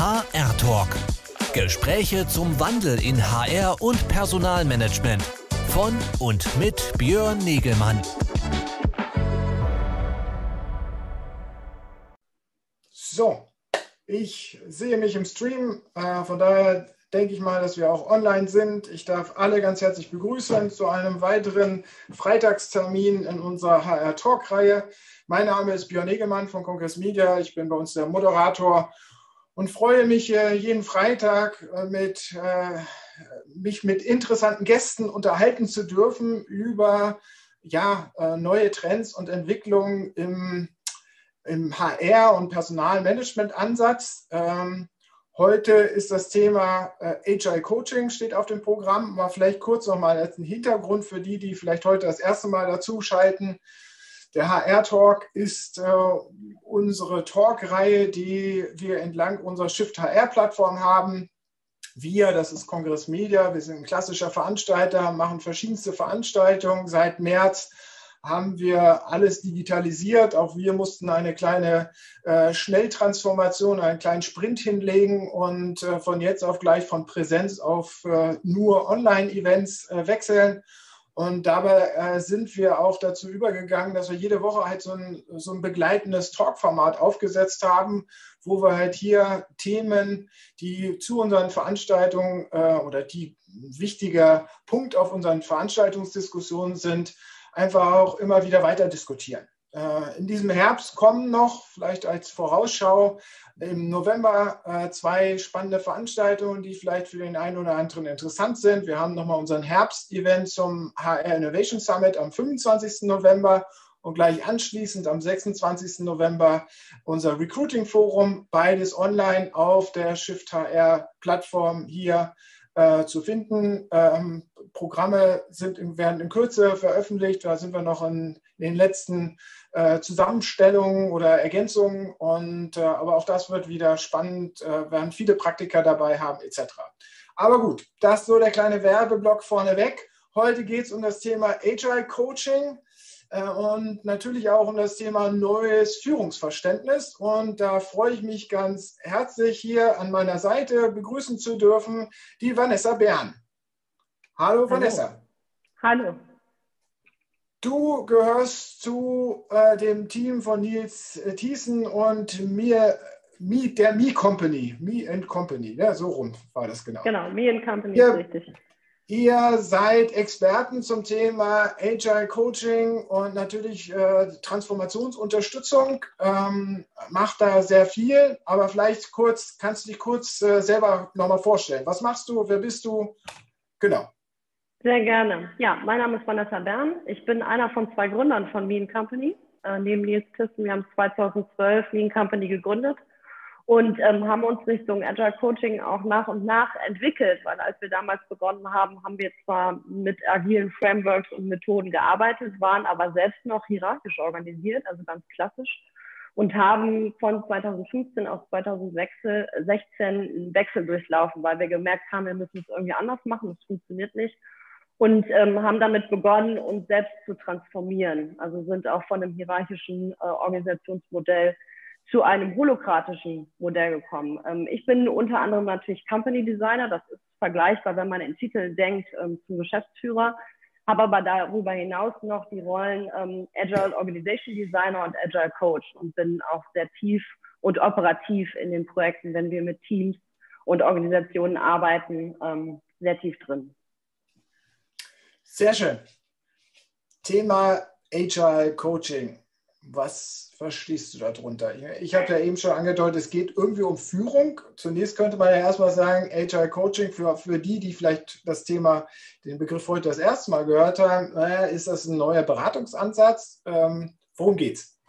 HR Talk. Gespräche zum Wandel in HR und Personalmanagement. Von und mit Björn Negelmann. So, ich sehe mich im Stream. Äh, von daher denke ich mal, dass wir auch online sind. Ich darf alle ganz herzlich begrüßen zu einem weiteren Freitagstermin in unserer HR Talk-Reihe. Mein Name ist Björn Negemann von Kongress Media. Ich bin bei uns der Moderator und freue mich äh, jeden Freitag äh, mit, äh, mich mit interessanten Gästen unterhalten zu dürfen über ja, neue Trends und Entwicklungen im, im HR- und Personalmanagement-Ansatz. Ähm, Heute ist das Thema Agile Coaching steht auf dem Programm. Mal vielleicht kurz nochmal als einen Hintergrund für die, die vielleicht heute das erste Mal dazuschalten. Der HR Talk ist äh, unsere Talk-Reihe, die wir entlang unserer Shift HR Plattform haben. Wir, das ist Kongress Media, wir sind ein klassischer Veranstalter, machen verschiedenste Veranstaltungen seit März haben wir alles digitalisiert. Auch wir mussten eine kleine äh, Schnelltransformation, einen kleinen Sprint hinlegen und äh, von jetzt auf gleich von Präsenz auf äh, nur Online-Events äh, wechseln. Und dabei äh, sind wir auch dazu übergegangen, dass wir jede Woche halt so ein, so ein begleitendes Talk-Format aufgesetzt haben, wo wir halt hier Themen, die zu unseren Veranstaltungen äh, oder die wichtiger Punkt auf unseren Veranstaltungsdiskussionen sind, einfach auch immer wieder weiter diskutieren. Äh, in diesem Herbst kommen noch, vielleicht als Vorausschau, im November äh, zwei spannende Veranstaltungen, die vielleicht für den einen oder anderen interessant sind. Wir haben nochmal unseren Herbst-Event zum HR Innovation Summit am 25. November und gleich anschließend am 26. November unser Recruiting Forum, beides online auf der Shift HR Plattform hier äh, zu finden. Ähm, Programme sind in, werden in Kürze veröffentlicht. Da sind wir noch in, in den letzten äh, Zusammenstellungen oder Ergänzungen. Und, äh, aber auch das wird wieder spannend, äh, werden viele Praktiker dabei haben etc. Aber gut, das so der kleine Werbeblock vorneweg. Heute geht es um das Thema Agile Coaching äh, und natürlich auch um das Thema neues Führungsverständnis. Und da freue ich mich ganz herzlich hier an meiner Seite begrüßen zu dürfen die Vanessa Bern. Hallo, Hallo. Vanessa. Hallo. Du gehörst zu äh, dem Team von Nils äh, Thiessen und mir, me, der Me Company. Me and Company, ja, so rum war das genau. Genau, Me and Company ja, ist richtig. Ihr seid Experten zum Thema Agile Coaching und natürlich äh, Transformationsunterstützung. Ähm, macht da sehr viel, aber vielleicht kurz, kannst du dich kurz äh, selber nochmal vorstellen. Was machst du? Wer bist du? Genau. Sehr gerne. Ja, mein Name ist Vanessa Bern. Ich bin einer von zwei Gründern von Mean Company. Äh, neben Nils Thyssen, wir haben 2012 Mean Company gegründet und ähm, haben uns Richtung Agile Coaching auch nach und nach entwickelt, weil als wir damals begonnen haben, haben wir zwar mit agilen Frameworks und Methoden gearbeitet, waren aber selbst noch hierarchisch organisiert, also ganz klassisch und haben von 2015 auf 2016 einen Wechsel durchlaufen, weil wir gemerkt haben, wir müssen es irgendwie anders machen, es funktioniert nicht und ähm, haben damit begonnen, uns selbst zu transformieren. Also sind auch von einem hierarchischen äh, Organisationsmodell zu einem holokratischen Modell gekommen. Ähm, ich bin unter anderem natürlich Company Designer, das ist vergleichbar, wenn man in Titel denkt, ähm, zum Geschäftsführer, habe aber darüber hinaus noch die Rollen ähm, Agile Organization Designer und Agile Coach und bin auch sehr tief und operativ in den Projekten, wenn wir mit Teams und Organisationen arbeiten, ähm, sehr tief drin. Sehr schön. Thema Agile Coaching. Was verstehst du darunter? Ich habe ja eben schon angedeutet, es geht irgendwie um Führung. Zunächst könnte man ja erstmal sagen, Agile Coaching für, für die, die vielleicht das Thema, den Begriff heute das erste Mal gehört haben, naja, ist das ein neuer Beratungsansatz? Ähm, worum geht's?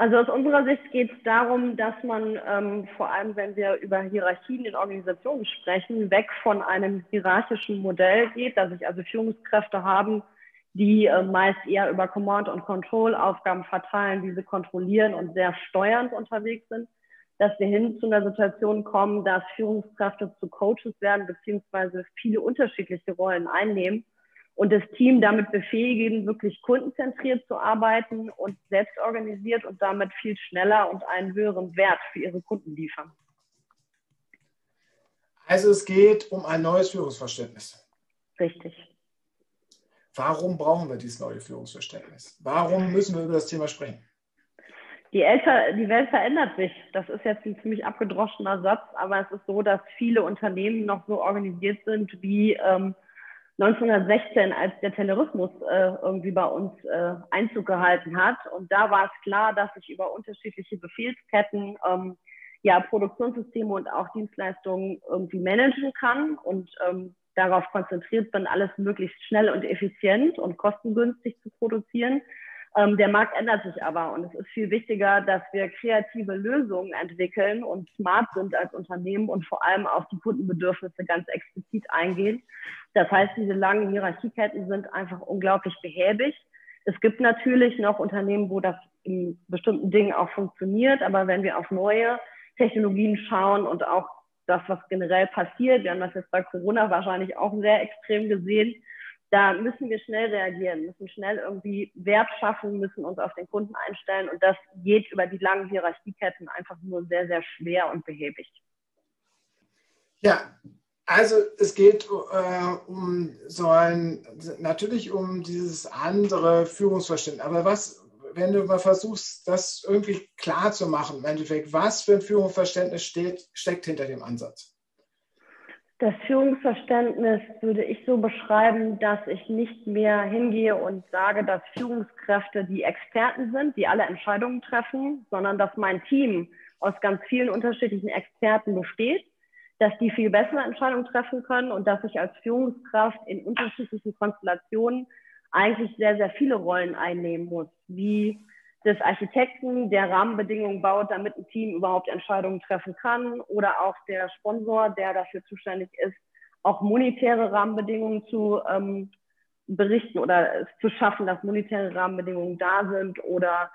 Also aus unserer Sicht geht es darum, dass man ähm, vor allem, wenn wir über Hierarchien in Organisationen sprechen, weg von einem hierarchischen Modell geht, dass sich also Führungskräfte haben, die äh, meist eher über Command- und Control-Aufgaben verteilen, diese kontrollieren und sehr steuernd unterwegs sind, dass wir hin zu einer Situation kommen, dass Führungskräfte zu Coaches werden, beziehungsweise viele unterschiedliche Rollen einnehmen und das Team damit befähigen, wirklich kundenzentriert zu arbeiten und selbst organisiert und damit viel schneller und einen höheren Wert für ihre Kunden liefern. Also es geht um ein neues Führungsverständnis. Richtig. Warum brauchen wir dieses neue Führungsverständnis? Warum müssen wir über das Thema sprechen? Die, älter, die Welt verändert sich. Das ist jetzt ein ziemlich abgedroschener Satz, aber es ist so, dass viele Unternehmen noch so organisiert sind wie ähm, 1916, als der Taylorismus äh, irgendwie bei uns äh, Einzug gehalten hat. Und da war es klar, dass ich über unterschiedliche Befehlsketten ähm, ja Produktionssysteme und auch Dienstleistungen irgendwie managen kann und ähm, darauf konzentriert bin, alles möglichst schnell und effizient und kostengünstig zu produzieren. Ähm, der Markt ändert sich aber und es ist viel wichtiger, dass wir kreative Lösungen entwickeln und smart sind als Unternehmen und vor allem auf die Kundenbedürfnisse ganz explizit eingehen. Das heißt, diese langen Hierarchieketten sind einfach unglaublich behäbig. Es gibt natürlich noch Unternehmen, wo das in bestimmten Dingen auch funktioniert, aber wenn wir auf neue Technologien schauen und auch das, was generell passiert, wir haben das jetzt bei Corona wahrscheinlich auch sehr extrem gesehen, da müssen wir schnell reagieren, müssen schnell irgendwie Wert schaffen, müssen uns auf den Kunden einstellen und das geht über die langen Hierarchieketten einfach nur sehr, sehr schwer und behäbig. Ja, also es geht äh, um so ein, natürlich um dieses andere Führungsverständnis. Aber was, wenn du mal versuchst, das irgendwie klar zu machen, im Endeffekt, was für ein Führungsverständnis steht, steckt hinter dem Ansatz? Das Führungsverständnis würde ich so beschreiben, dass ich nicht mehr hingehe und sage, dass Führungskräfte die Experten sind, die alle Entscheidungen treffen, sondern dass mein Team aus ganz vielen unterschiedlichen Experten besteht, dass die viel bessere Entscheidungen treffen können und dass ich als Führungskraft in unterschiedlichen Konstellationen eigentlich sehr, sehr viele Rollen einnehmen muss, wie des Architekten, der Rahmenbedingungen baut, damit ein Team überhaupt Entscheidungen treffen kann oder auch der Sponsor, der dafür zuständig ist, auch monetäre Rahmenbedingungen zu ähm, berichten oder zu schaffen, dass monetäre Rahmenbedingungen da sind oder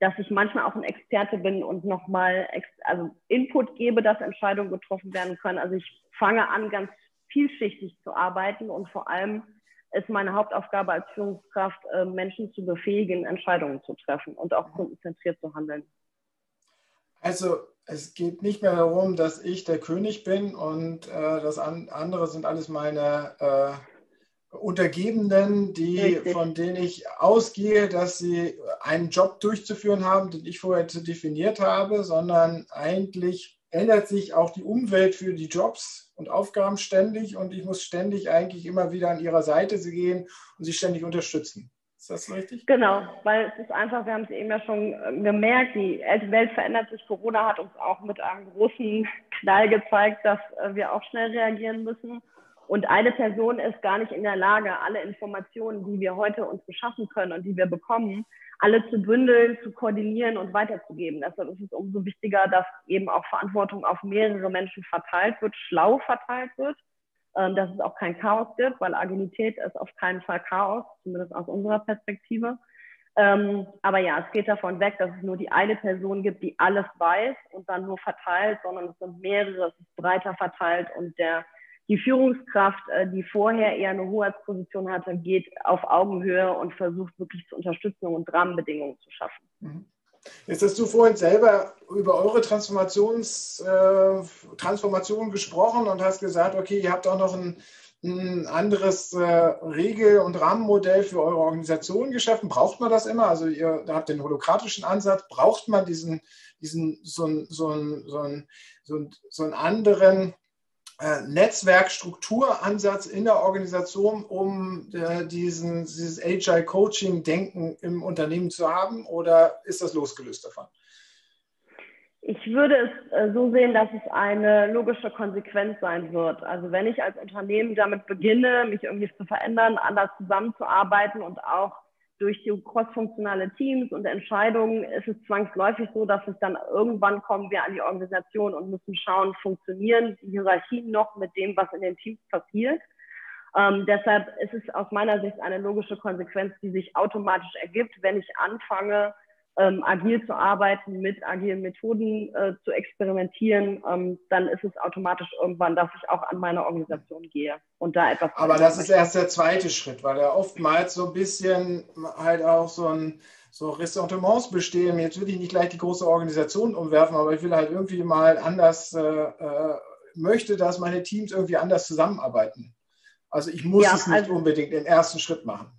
dass ich manchmal auch ein Experte bin und nochmal also Input gebe, dass Entscheidungen getroffen werden können. Also ich fange an, ganz vielschichtig zu arbeiten und vor allem ist meine Hauptaufgabe als Führungskraft, äh, Menschen zu befähigen, Entscheidungen zu treffen und auch kundenzentriert zu handeln. Also es geht nicht mehr darum, dass ich der König bin und äh, das an, andere sind alles meine äh, Untergebenen, die, von denen ich ausgehe, dass sie einen Job durchzuführen haben, den ich vorher definiert habe, sondern eigentlich ändert sich auch die Umwelt für die Jobs und Aufgaben ständig und ich muss ständig eigentlich immer wieder an ihrer Seite gehen und sie ständig unterstützen. Ist das richtig? Genau, weil es ist einfach, wir haben es eben ja schon äh, gemerkt, die Welt verändert sich. Corona hat uns auch mit einem großen Knall gezeigt, dass äh, wir auch schnell reagieren müssen. Und eine Person ist gar nicht in der Lage, alle Informationen, die wir heute uns beschaffen können und die wir bekommen, alle zu bündeln, zu koordinieren und weiterzugeben. Deshalb ist es umso wichtiger, dass eben auch Verantwortung auf mehrere Menschen verteilt wird, schlau verteilt wird, ähm, dass es auch kein Chaos gibt, weil Agilität ist auf keinen Fall Chaos, zumindest aus unserer Perspektive. Ähm, aber ja, es geht davon weg, dass es nur die eine Person gibt, die alles weiß und dann nur verteilt, sondern es sind mehrere, es ist breiter verteilt und der die Führungskraft, äh, die vorher eher eine Hoheitsposition hatte, geht auf Augenhöhe und versucht wirklich zur Unterstützung und Rahmenbedingungen zu schaffen. Mhm. Jetzt hast du vorhin selber über eure Transformations, äh, Transformation gesprochen und hast gesagt, okay, ihr habt auch noch ein, ein anderes äh, Regel- und Rahmenmodell für eure Organisation geschaffen. Braucht man das immer? Also ihr habt den holokratischen Ansatz. Braucht man diesen, diesen so, so, so, so, so einen anderen Netzwerkstrukturansatz in der Organisation, um äh, diesen, dieses Agile Coaching Denken im Unternehmen zu haben oder ist das losgelöst davon? Ich würde es äh, so sehen, dass es eine logische Konsequenz sein wird. Also wenn ich als Unternehmen damit beginne, mich irgendwie zu verändern, anders zusammenzuarbeiten und auch durch die crossfunktionale Teams und Entscheidungen ist es zwangsläufig so, dass es dann irgendwann kommen wir an die Organisation und müssen schauen, funktionieren die Hierarchien noch mit dem, was in den Teams passiert. Ähm, deshalb ist es aus meiner Sicht eine logische Konsequenz, die sich automatisch ergibt, wenn ich anfange, ähm, agil zu arbeiten, mit agilen Methoden äh, zu experimentieren, ähm, dann ist es automatisch irgendwann, dass ich auch an meine Organisation gehe und da etwas. Aber das ist erst der zweite Schritt, weil da oftmals so ein bisschen halt auch so ein so Ressentiments bestehen. Jetzt will ich nicht gleich die große Organisation umwerfen, aber ich will halt irgendwie mal anders äh, äh möchte, dass meine Teams irgendwie anders zusammenarbeiten. Also ich muss ja, es nicht also, unbedingt den ersten Schritt machen.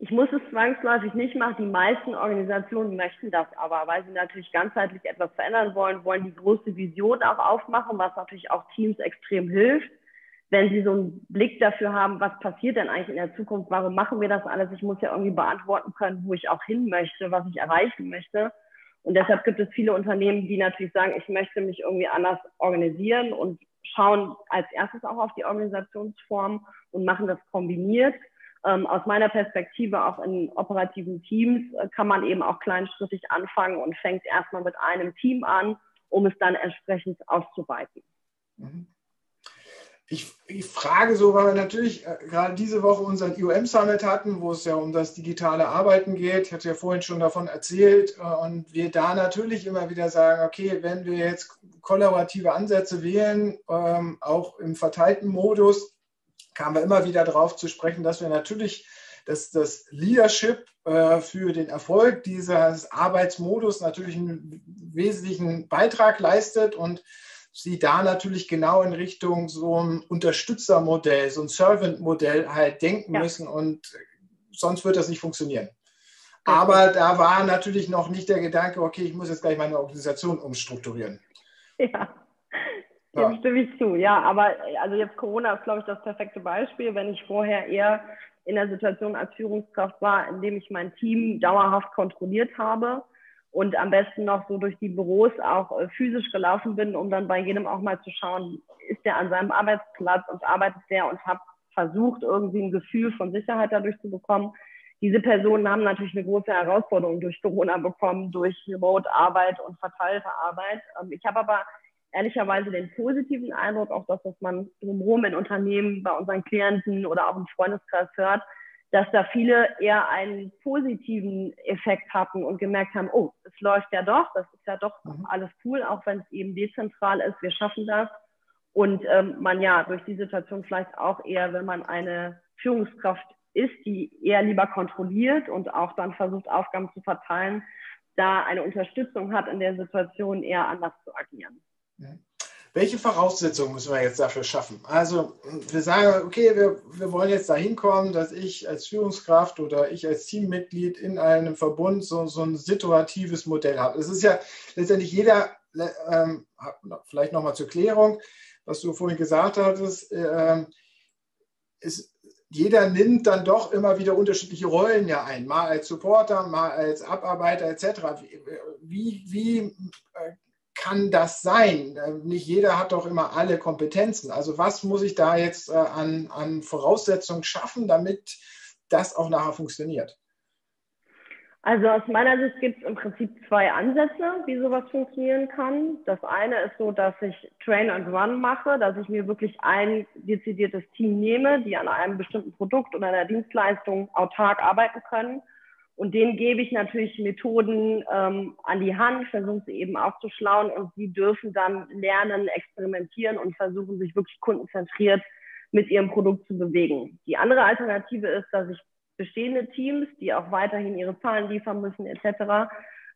Ich muss es zwangsläufig nicht machen. Die meisten Organisationen möchten das aber, weil sie natürlich ganzheitlich etwas verändern wollen, wollen die große Vision auch aufmachen, was natürlich auch Teams extrem hilft. Wenn sie so einen Blick dafür haben, was passiert denn eigentlich in der Zukunft, warum machen wir das alles? Ich muss ja irgendwie beantworten können, wo ich auch hin möchte, was ich erreichen möchte. Und deshalb gibt es viele Unternehmen, die natürlich sagen, ich möchte mich irgendwie anders organisieren und schauen als erstes auch auf die Organisationsform und machen das kombiniert. Ähm, aus meiner Perspektive auch in operativen Teams äh, kann man eben auch kleinschrittig anfangen und fängt erstmal mit einem Team an, um es dann entsprechend auszuweiten. Mhm. Ich, ich, frage so, weil wir natürlich äh, gerade diese Woche unseren IOM Summit hatten, wo es ja um das digitale Arbeiten geht. Ich hatte ja vorhin schon davon erzählt. Äh, und wir da natürlich immer wieder sagen, okay, wenn wir jetzt kollaborative Ansätze wählen, ähm, auch im verteilten Modus, kamen wir immer wieder darauf zu sprechen, dass wir natürlich dass das Leadership äh, für den Erfolg dieses Arbeitsmodus natürlich einen wesentlichen Beitrag leistet und sie da natürlich genau in Richtung so ein Unterstützermodell, so ein Servant-Modell halt denken ja. müssen und sonst wird das nicht funktionieren. Aber da war natürlich noch nicht der Gedanke, okay, ich muss jetzt gleich meine Organisation umstrukturieren. Ja, dem stimme ich zu. Ja, aber also jetzt Corona ist, glaube ich, das perfekte Beispiel. Wenn ich vorher eher in der Situation als Führungskraft war, in dem ich mein Team dauerhaft kontrolliert habe, und am besten noch so durch die Büros auch äh, physisch gelaufen bin, um dann bei jedem auch mal zu schauen, ist der an seinem Arbeitsplatz und arbeitet der und habe versucht, irgendwie ein Gefühl von Sicherheit dadurch zu bekommen. Diese Personen haben natürlich eine große Herausforderung durch Corona bekommen, durch Remote-Arbeit und verteilte Arbeit. Ähm, ich habe aber ehrlicherweise den positiven Eindruck, auch das, was man drumherum in Unternehmen, bei unseren Klienten oder auch im Freundeskreis hört, dass da viele eher einen positiven Effekt hatten und gemerkt haben, oh, es läuft ja doch, das ist ja doch mhm. alles cool, auch wenn es eben dezentral ist, wir schaffen das. Und ähm, man ja durch die Situation vielleicht auch eher, wenn man eine Führungskraft ist, die eher lieber kontrolliert und auch dann versucht, Aufgaben zu verteilen, da eine Unterstützung hat, in der Situation eher anders zu agieren. Welche Voraussetzungen müssen wir jetzt dafür schaffen? Also wir sagen, okay, wir, wir wollen jetzt dahin kommen, dass ich als Führungskraft oder ich als Teammitglied in einem Verbund so, so ein situatives Modell habe. Es ist ja letztendlich jeder, ähm, vielleicht nochmal zur Klärung, was du vorhin gesagt hattest, äh, ist, jeder nimmt dann doch immer wieder unterschiedliche Rollen ja ein, mal als Supporter, mal als Abarbeiter etc. Wie, wie äh, kann das sein? Äh, nicht jeder hat doch immer alle Kompetenzen. Also was muss ich da jetzt äh, an, an Voraussetzungen schaffen, damit das auch nachher funktioniert? Also aus meiner Sicht gibt es im Prinzip zwei Ansätze, wie sowas funktionieren kann. Das eine ist so, dass ich Train and Run mache, dass ich mir wirklich ein dezidiertes Team nehme, die an einem bestimmten Produkt oder einer Dienstleistung autark arbeiten können und denen gebe ich natürlich Methoden ähm, an die Hand, versuche sie eben aufzuschlauen und sie dürfen dann lernen, experimentieren und versuchen, sich wirklich kundenzentriert mit ihrem Produkt zu bewegen. Die andere Alternative ist, dass ich bestehende Teams, die auch weiterhin ihre Zahlen liefern müssen etc.,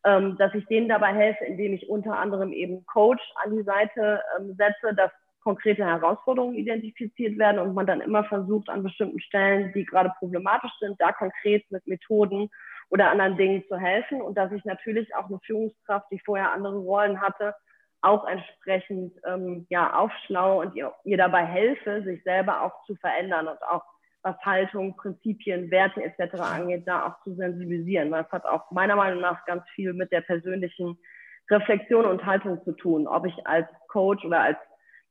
ähm, dass ich denen dabei helfe, indem ich unter anderem eben Coach an die Seite ähm, setze, dass konkrete Herausforderungen identifiziert werden und man dann immer versucht, an bestimmten Stellen, die gerade problematisch sind, da konkret mit Methoden oder anderen Dingen zu helfen und dass ich natürlich auch eine Führungskraft, die vorher andere Rollen hatte, auch entsprechend ähm, ja, aufschlaue und ihr, ihr dabei helfe, sich selber auch zu verändern und auch was Haltung, Prinzipien, Werte etc. angeht, da auch zu sensibilisieren. Weil es hat auch meiner Meinung nach ganz viel mit der persönlichen Reflexion und Haltung zu tun, ob ich als Coach oder als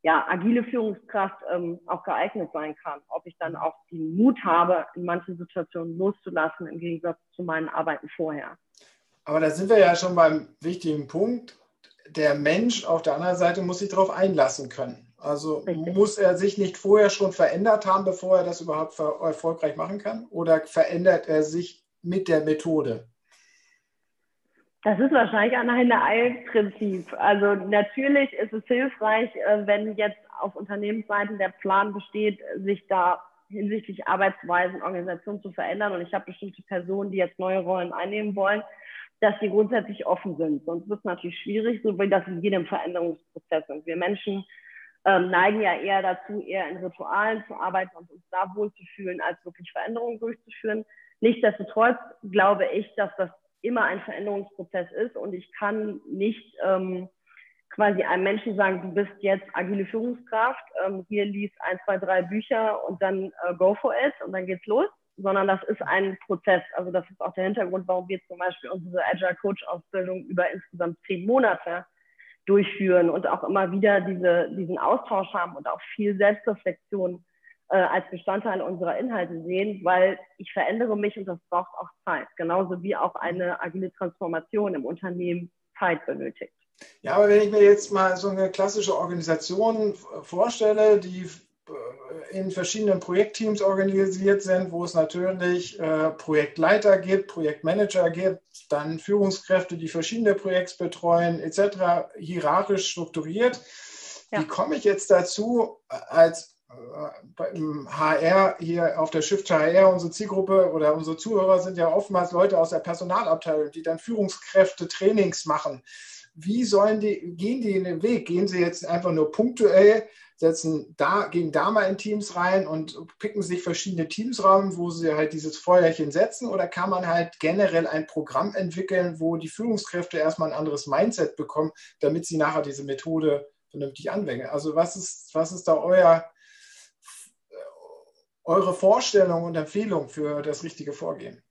ja, agile Führungskraft ähm, auch geeignet sein kann. Ob ich dann auch den Mut habe, in manchen Situationen loszulassen, im Gegensatz zu meinen Arbeiten vorher. Aber da sind wir ja schon beim wichtigen Punkt. Der Mensch auf der anderen Seite muss sich darauf einlassen können. Also Richtig. muss er sich nicht vorher schon verändert haben, bevor er das überhaupt erfolgreich machen kann? Oder verändert er sich mit der Methode? Das ist wahrscheinlich ein Henne-Ei-Prinzip. Also natürlich ist es hilfreich, äh, wenn jetzt auf Unternehmensseiten der Plan besteht, sich da hinsichtlich Arbeitsweisen, Organisation zu verändern. Und ich habe bestimmte Personen, die jetzt neue Rollen einnehmen wollen, dass die grundsätzlich offen sind. Sonst wird es natürlich schwierig, so wie das in jedem Veränderungsprozess ist. Wir Menschen ähm, neigen ja eher dazu, eher in Ritualen zu arbeiten und uns da wohlzufühlen, als wirklich Veränderungen durchzuführen. Nichtsdestotrotz glaube ich, dass das immer ein Veränderungsprozess ist und ich kann nicht ähm, quasi einem Menschen sagen, du bist jetzt agile Führungskraft, ähm, hier liest ein, zwei, drei Bücher und dann äh, go for it und dann geht's los, sondern das ist ein Prozess. Also das ist auch der Hintergrund, warum wir zum Beispiel unsere Agile Coach Ausbildung über insgesamt zehn Monate durchführen und auch immer wieder diese, diesen Austausch haben und auch viel Selbstreflexion äh, als Bestandteil unserer Inhalte sehen, weil ich verändere mich und das braucht auch Zeit, genauso wie auch eine agile Transformation im Unternehmen Zeit benötigt. Ja, aber wenn ich mir jetzt mal so eine klassische Organisation vorstelle, die äh, in verschiedenen Projektteams organisiert sind, wo es natürlich äh, Projektleiter gibt, Projektmanager gibt, dann Führungskräfte, die verschiedene Projekte betreuen, etc., hierarchisch strukturiert. Ja. Wie komme ich jetzt dazu, als im HR hier auf der Shift HR, unsere Zielgruppe oder unsere Zuhörer sind ja oftmals Leute aus der Personalabteilung, die dann Führungskräfte Trainings machen wie sollen die, gehen die in den Weg? Gehen sie jetzt einfach nur punktuell, setzen da, gehen da mal in Teams rein und picken sich verschiedene Teams ran, wo sie halt dieses Feuerchen setzen? Oder kann man halt generell ein Programm entwickeln, wo die Führungskräfte erstmal ein anderes Mindset bekommen, damit sie nachher diese Methode vernünftig anwenden? Also was ist, was ist da euer, eure Vorstellung und Empfehlung für das richtige Vorgehen?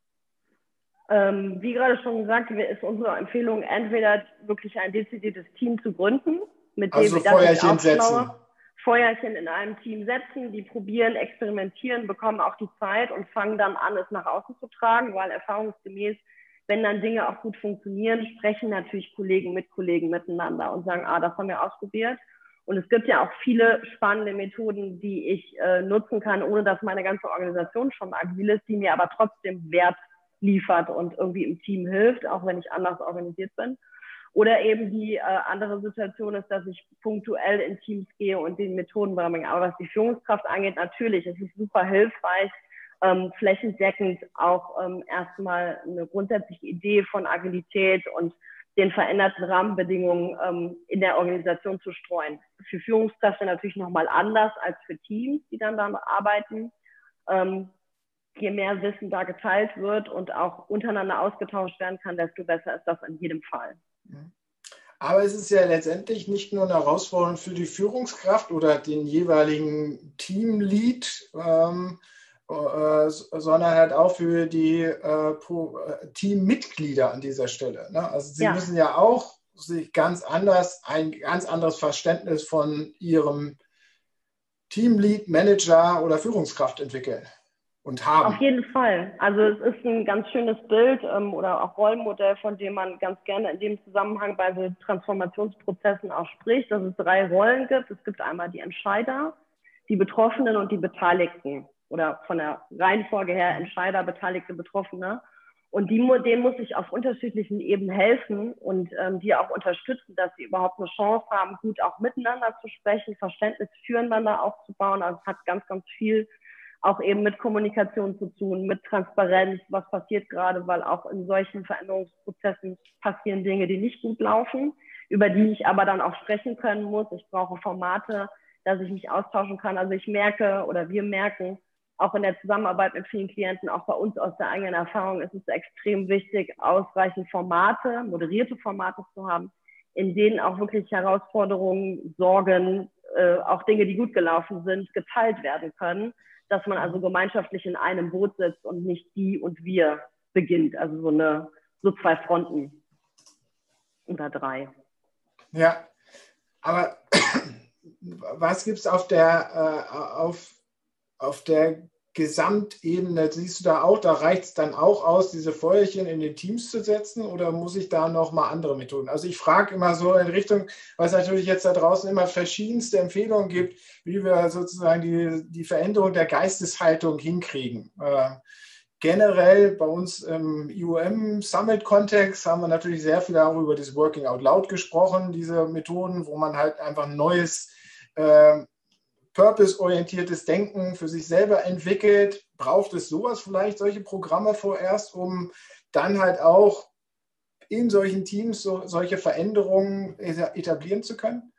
Ähm, wie gerade schon gesagt, ist unsere Empfehlung entweder wirklich ein dezidiertes Team zu gründen, mit dem also wir Feuerchen setzen. Feuerchen in einem Team setzen, die probieren, experimentieren, bekommen auch die Zeit und fangen dann an, es nach außen zu tragen, weil erfahrungsgemäß, wenn dann Dinge auch gut funktionieren, sprechen natürlich Kollegen mit Kollegen miteinander und sagen, ah, das haben wir ausprobiert. Und es gibt ja auch viele spannende Methoden, die ich äh, nutzen kann, ohne dass meine ganze Organisation schon agil ist, die mir aber trotzdem Wert liefert und irgendwie im Team hilft, auch wenn ich anders organisiert bin. Oder eben die äh, andere Situation ist, dass ich punktuell in Teams gehe und den Methoden beibringe. Aber was die Führungskraft angeht, natürlich, es ist super hilfreich, ähm, flächendeckend auch ähm, erstmal eine grundsätzliche Idee von Agilität und den veränderten Rahmenbedingungen ähm, in der Organisation zu streuen. Für Führungskräfte natürlich nochmal anders als für Teams, die dann da arbeiten. Ähm, je mehr Wissen da geteilt wird und auch untereinander ausgetauscht werden kann, desto besser ist das in jedem Fall. Aber es ist ja letztendlich nicht nur eine Herausforderung für die Führungskraft oder den jeweiligen Teamlead, ähm, äh, sondern halt auch für die äh, äh, Teammitglieder an dieser Stelle. Ne? Also sie ja. müssen ja auch sich ganz anders, ein ganz anderes Verständnis von ihrem Teamlead, Manager oder Führungskraft entwickeln und haben. Auf jeden Fall. Also es ist ein ganz schönes Bild ähm, oder auch Rollenmodell, von dem man ganz gerne in dem Zusammenhang bei so Transformationsprozessen auch spricht, dass es drei Rollen gibt. Es gibt einmal die Entscheider, die Betroffenen und die Beteiligten oder von der Reihenfolge her Entscheider, Beteiligte, Betroffene. Und die, denen muss ich auf unterschiedlichen Ebenen helfen und ähm, die auch unterstützen, dass sie überhaupt eine Chance haben, gut auch miteinander zu sprechen, Verständnis füreinander aufzubauen. Also es hat ganz, ganz viel auch eben mit Kommunikation zu tun, mit Transparenz, was passiert gerade, weil auch in solchen Veränderungsprozessen passieren Dinge, die nicht gut laufen, über die ich aber dann auch sprechen können muss. Ich brauche Formate, dass ich mich austauschen kann. Also ich merke oder wir merken, auch in der Zusammenarbeit mit vielen Klienten, auch bei uns aus der eigenen Erfahrung, ist es extrem wichtig, ausreichend Formate, moderierte Formate zu haben, in denen auch wirklich Herausforderungen, Sorgen, äh, auch Dinge, die gut gelaufen sind, geteilt werden können dass man also gemeinschaftlich in einem Boot sitzt und nicht die und wir beginnt. Also so eine, so zwei Fronten oder drei. Ja, aber was gibt es auf der, äh, auf, auf der Gesamtebene, siehst du da auch, da reicht es dann auch aus, diese Feuerchen in den Teams zu setzen oder muss ich da nochmal andere Methoden? Also ich frage immer so in Richtung, weil es natürlich jetzt da draußen immer verschiedenste Empfehlungen gibt, wie wir sozusagen die, die Veränderung der Geisteshaltung hinkriegen. Äh, generell bei uns im IOM Summit Kontext haben wir natürlich sehr viel auch über das Working Out Loud gesprochen, diese Methoden, wo man halt einfach ein neues äh, purpose-orientiertes Denken für sich selber entwickelt, braucht es sowas vielleicht, solche Programme vorerst, um dann halt auch in solchen Teams so, solche Veränderungen etablieren zu können?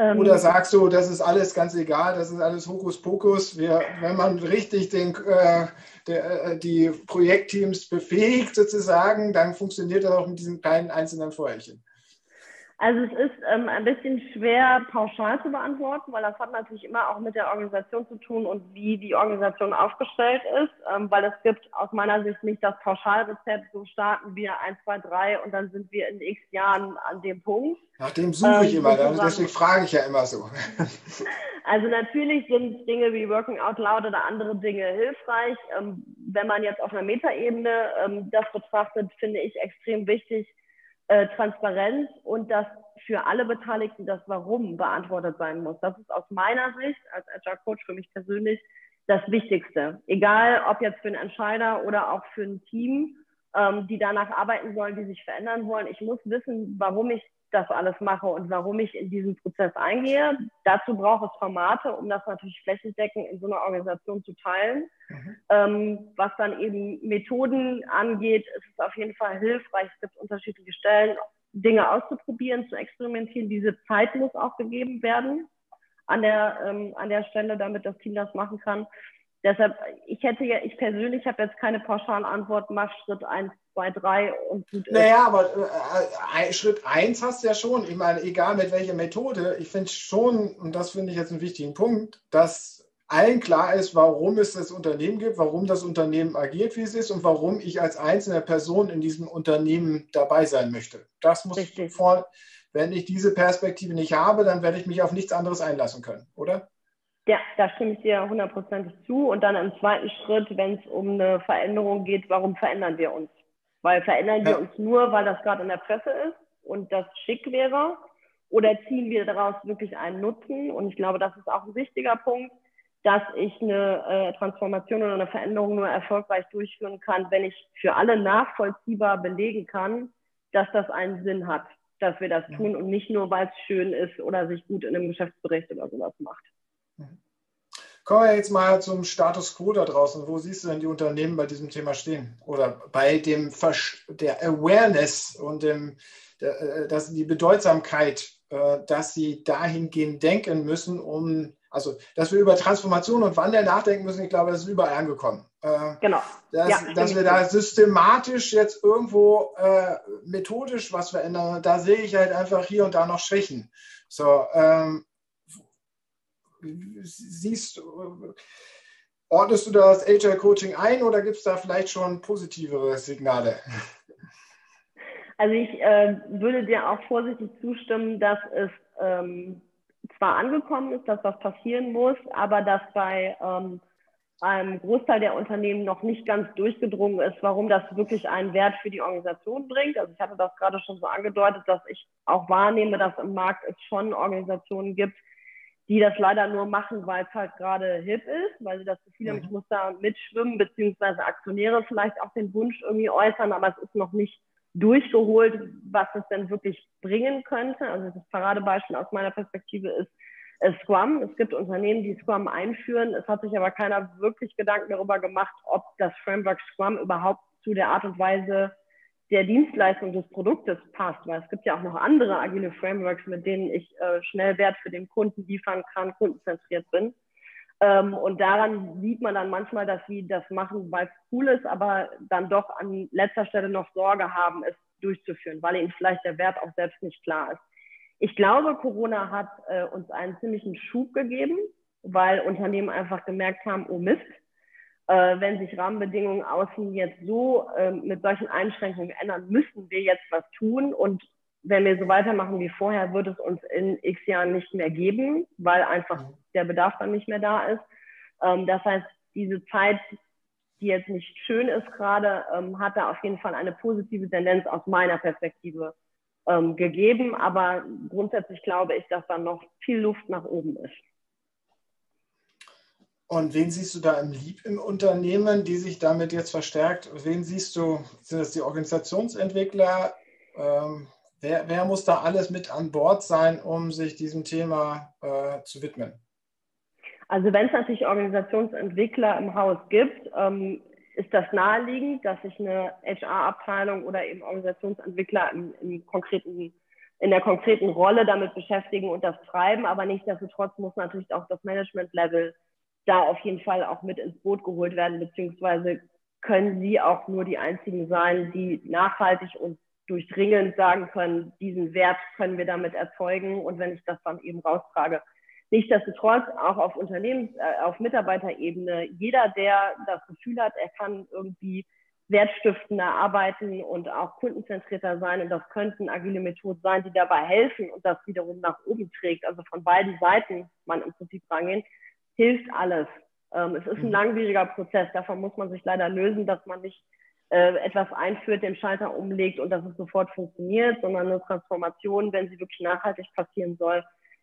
Ähm, Oder sagst du, das ist alles ganz egal, das ist alles Hokuspokus. Wir, wenn man richtig den, äh, der, äh, die Projektteams befähigt sozusagen, dann funktioniert das auch mit diesen kleinen einzelnen Feuerchen. Also es ist ähm, ein bisschen schwer pauschal zu beantworten, weil das hat natürlich immer auch mit der Organisation zu tun und wie die Organisation aufgestellt ist, ähm, weil es gibt aus meiner Sicht nicht das Pauschalrezept, so starten wir 1, 2, 3 und dann sind wir in x Jahren an dem Punkt. Nach dem suche ich ähm, immer, dann, deswegen frage ich ja immer so. Also natürlich sind Dinge wie Working Out Loud oder andere Dinge hilfreich. Ähm, wenn man jetzt auf einer Metaebene ähm, das betrachtet, finde ich extrem wichtig, äh, Transparenz und dass für alle Beteiligten das Warum beantwortet sein muss. Das ist aus meiner Sicht als Agile Coach für mich persönlich das Wichtigste. Egal, ob jetzt für einen Entscheider oder auch für ein Team, ähm, die danach arbeiten sollen, die sich verändern wollen. Ich muss wissen, warum ich das alles mache und warum ich in diesen Prozess eingehe. Dazu braucht es Formate, um das natürlich flächendeckend in so einer Organisation zu teilen. Mhm. Ähm, was dann eben Methoden angeht, ist es auf jeden Fall hilfreich. Es gibt unterschiedliche Stellen, Dinge auszuprobieren, zu experimentieren. Diese Zeit muss auch gegeben werden an der, ähm, an der Stelle, damit das Team das machen kann. Deshalb, ich hätte ja, ich persönlich habe jetzt keine pauschale Antwort, mach Schritt 1, 2, 3 und gut ist. Naja, aber äh, Schritt 1 hast du ja schon. Ich meine, egal mit welcher Methode, ich finde schon, und das finde ich jetzt einen wichtigen Punkt, dass allen klar ist, warum es das Unternehmen gibt, warum das Unternehmen agiert, wie es ist und warum ich als einzelne Person in diesem Unternehmen dabei sein möchte. Das muss Richtig. vor, wenn ich diese Perspektive nicht habe, dann werde ich mich auf nichts anderes einlassen können, oder? Ja, da stimme ich dir hundertprozentig zu. Und dann im zweiten Schritt, wenn es um eine Veränderung geht, warum verändern wir uns? Weil verändern wir uns nur, weil das gerade in der Presse ist und das schick wäre? Oder ziehen wir daraus wirklich einen Nutzen? Und ich glaube, das ist auch ein wichtiger Punkt, dass ich eine äh, Transformation oder eine Veränderung nur erfolgreich durchführen kann, wenn ich für alle nachvollziehbar belegen kann, dass das einen Sinn hat, dass wir das tun und nicht nur, weil es schön ist oder sich gut in einem Geschäftsbericht oder sowas macht. Kommen wir jetzt mal zum Status quo da draußen. Wo siehst du denn die Unternehmen bei diesem Thema stehen? Oder bei dem der Awareness und dem, der, äh, dass die Bedeutsamkeit, äh, dass sie dahingehend denken müssen, um, also, dass wir über Transformation und Wandel nachdenken müssen, ich glaube, das ist überall angekommen. Äh, genau. Dass, ja, dass wir da systematisch jetzt irgendwo äh, methodisch was verändern, da sehe ich halt einfach hier und da noch Schwächen. So, ähm, siehst du, ordnest du das Agile Coaching ein oder gibt es da vielleicht schon positivere Signale? Also ich äh, würde dir auch vorsichtig zustimmen, dass es ähm, zwar angekommen ist, dass was passieren muss, aber dass bei ähm, einem Großteil der Unternehmen noch nicht ganz durchgedrungen ist, warum das wirklich einen Wert für die Organisation bringt. Also ich hatte das gerade schon so angedeutet, dass ich auch wahrnehme, dass im Markt es schon Organisationen gibt, die das leider nur machen, weil es halt gerade hip ist, weil sie das Gefühl haben, ich muss da mitschwimmen, beziehungsweise Aktionäre vielleicht auch den Wunsch irgendwie äußern, aber es ist noch nicht durchgeholt, was es denn wirklich bringen könnte. Also das Paradebeispiel aus meiner Perspektive ist Scrum. Es gibt Unternehmen, die Scrum einführen. Es hat sich aber keiner wirklich Gedanken darüber gemacht, ob das Framework Scrum überhaupt zu der Art und Weise der Dienstleistung des Produktes passt, weil es gibt ja auch noch andere agile Frameworks, mit denen ich äh, schnell Wert für den Kunden liefern kann, kundenzentriert bin. Ähm, und daran sieht man dann manchmal, dass sie das machen, weil es cool ist, aber dann doch an letzter Stelle noch Sorge haben, es durchzuführen, weil ihnen vielleicht der Wert auch selbst nicht klar ist. Ich glaube, Corona hat äh, uns einen ziemlichen Schub gegeben, weil Unternehmen einfach gemerkt haben, oh Mist, äh, wenn sich Rahmenbedingungen außen jetzt so äh, mit solchen Einschränkungen ändern, müssen wir jetzt was tun. Und wenn wir so weitermachen wie vorher, wird es uns in x Jahren nicht mehr geben, weil einfach der Bedarf dann nicht mehr da ist. Ähm, das heißt, diese Zeit, die jetzt nicht schön ist gerade, ähm, hat da auf jeden Fall eine positive Tendenz aus meiner Perspektive ähm, gegeben. Aber grundsätzlich glaube ich, dass da noch viel Luft nach oben ist. Und wen siehst du da im Lieb im Unternehmen, die sich damit jetzt verstärkt? Wen siehst du? Sind das die Organisationsentwickler? Ähm, wer, wer, muss da alles mit an Bord sein, um sich diesem Thema äh, zu widmen? Also wenn es natürlich Organisationsentwickler im Haus gibt, ähm, ist das naheliegend, dass sich eine HR-Abteilung oder eben Organisationsentwickler im, im konkreten in der konkreten Rolle damit beschäftigen und das treiben. Aber nichtsdestotrotz muss natürlich auch das Management-Level da auf jeden Fall auch mit ins Boot geholt werden, beziehungsweise können sie auch nur die einzigen sein, die nachhaltig und durchdringend sagen können, diesen Wert können wir damit erzeugen. Und wenn ich das dann eben raustrage, Nichtsdestotrotz auch auf Unternehmens-, äh, auf Mitarbeiterebene, jeder, der das Gefühl hat, er kann irgendwie wertstiftender arbeiten und auch kundenzentrierter sein. Und das könnten agile Methoden sein, die dabei helfen und das wiederum nach oben trägt. Also von beiden Seiten man im Prinzip rangehen, hilft alles. Ähm, es ist ein mhm. langwieriger Prozess. Davon muss man sich leider lösen, dass man nicht äh, etwas einführt, den Schalter umlegt und dass es sofort funktioniert, sondern eine Transformation, wenn sie wirklich nachhaltig passieren soll,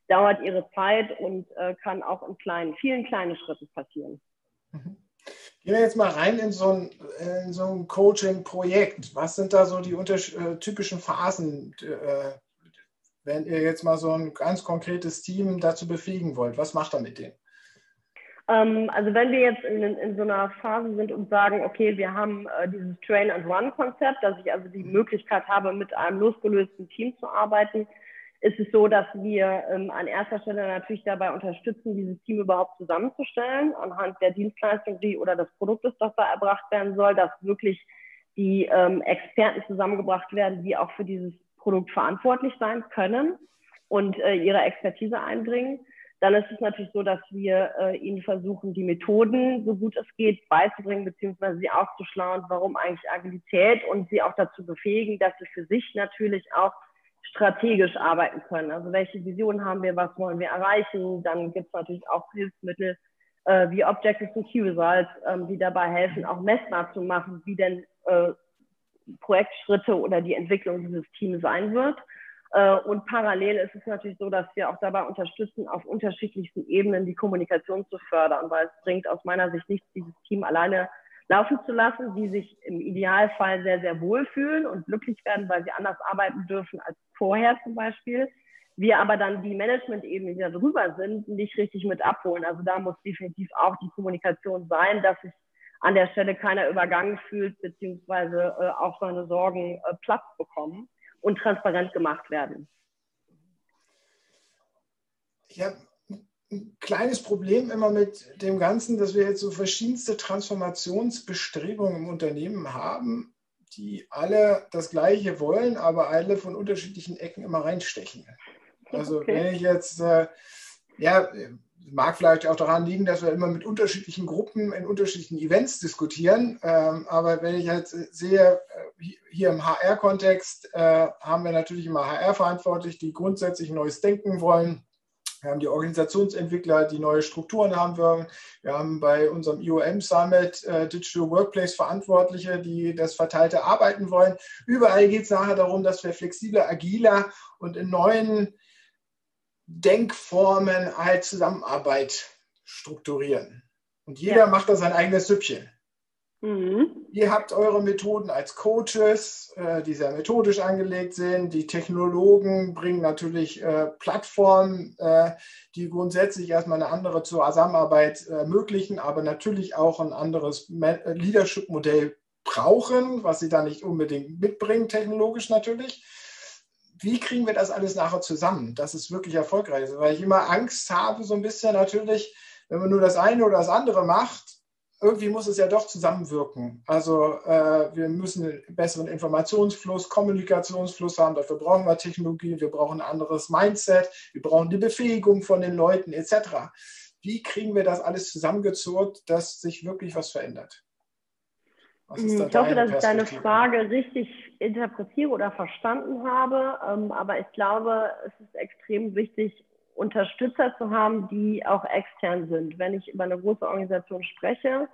dauert ihre Zeit und äh, kann auch in kleinen, vielen kleinen Schritten passieren. Mhm. Gehen wir jetzt mal rein in so ein, in so ein Coaching-Projekt. Was sind da so die äh, typischen Phasen, äh, wenn ihr jetzt mal so ein ganz konkretes Team dazu befähigen wollt? Was macht ihr mit denen? Ähm, also wenn wir jetzt in, in, so einer Phase sind und sagen, okay, wir haben äh, dieses Train-and-Run-Konzept, dass ich also die Möglichkeit habe, mit einem losgelösten Team zu arbeiten, ist es so, dass wir ähm, an erster Stelle natürlich dabei unterstützen, dieses Team überhaupt zusammenzustellen, anhand der Dienstleistung die, oder des Produktes, das da erbracht werden soll, dass wirklich die ähm, Experten zusammengebracht werden, die auch für dieses Produkt verantwortlich sein können und äh, ihre Expertise einbringen. Dann ist es natürlich so, dass wir äh, ihnen versuchen, die Methoden, so gut es geht, beizubringen, beziehungsweise sie aufzuschlauen, warum eigentlich Agilität und sie auch dazu befähigen, dass sie für sich natürlich auch strategisch arbeiten können. Also welche Visionen haben wir, was wollen wir erreichen? Dann gibt es natürlich auch Hilfsmittel äh, wie Objectives und Key Results, ähm, die dabei helfen, auch messbar zu machen, wie denn äh, Projektschritte oder die Entwicklung dieses Teams sein wird. Äh, und parallel ist es natürlich so, dass wir auch dabei unterstützen, auf unterschiedlichsten Ebenen die Kommunikation zu fördern, weil es bringt aus meiner Sicht nichts, dieses Team alleine laufen zu lassen, die sich im Idealfall sehr, sehr wohlfühlen und glücklich werden, weil sie anders arbeiten dürfen als vorher zum Beispiel. Wir aber dann die Management-Ebene, die da drüber sind, nicht richtig mit abholen. Also da muss definitiv auch die Kommunikation sein, dass sich an der Stelle keiner übergangen fühlt, beziehungsweise äh, auch seine Sorgen äh, Platz bekommen und transparent gemacht werden. Ja, ein kleines Problem immer mit dem Ganzen, dass wir jetzt so verschiedenste Transformationsbestrebungen im Unternehmen haben, die alle das Gleiche wollen, aber alle von unterschiedlichen Ecken immer reinstechen. Also okay. wenn ich jetzt, äh, ja, mag vielleicht auch daran liegen, dass wir immer mit unterschiedlichen Gruppen in unterschiedlichen Events diskutieren. Ähm, aber wenn ich jetzt sehe, hier im HR-Kontext äh, haben wir natürlich immer HR-verantwortlich, die grundsätzlich neues Denken wollen wir haben die Organisationsentwickler, die neue Strukturen haben wollen. Wir haben bei unserem IOM Summit äh, Digital Workplace Verantwortliche, die das verteilte Arbeiten wollen. Überall geht es nachher darum, dass wir flexibler, agiler und in neuen Denkformen halt Zusammenarbeit strukturieren. Und jeder ja. macht da sein eigenes Süppchen. Mhm. Ihr habt eure Methoden als Coaches, äh, die sehr methodisch angelegt sind. Die Technologen bringen natürlich äh, Plattformen, äh, die grundsätzlich erstmal eine andere Zusammenarbeit ermöglichen, aber natürlich auch ein anderes Leadership-Modell brauchen, was sie da nicht unbedingt mitbringen, technologisch natürlich. Wie kriegen wir das alles nachher zusammen, dass es wirklich erfolgreich ist? Weil ich immer Angst habe, so ein bisschen natürlich, wenn man nur das eine oder das andere macht, irgendwie muss es ja doch zusammenwirken. Also äh, wir müssen einen besseren Informationsfluss, Kommunikationsfluss haben. Dafür brauchen wir Technologie, wir brauchen ein anderes Mindset, wir brauchen die Befähigung von den Leuten etc. Wie kriegen wir das alles zusammengezurrt, dass sich wirklich was verändert? Was ich hoffe, dass ich deine Frage richtig interpretiere oder verstanden habe. Ähm, aber ich glaube, es ist extrem wichtig, Unterstützer zu haben, die auch extern sind. Wenn ich über eine große Organisation spreche,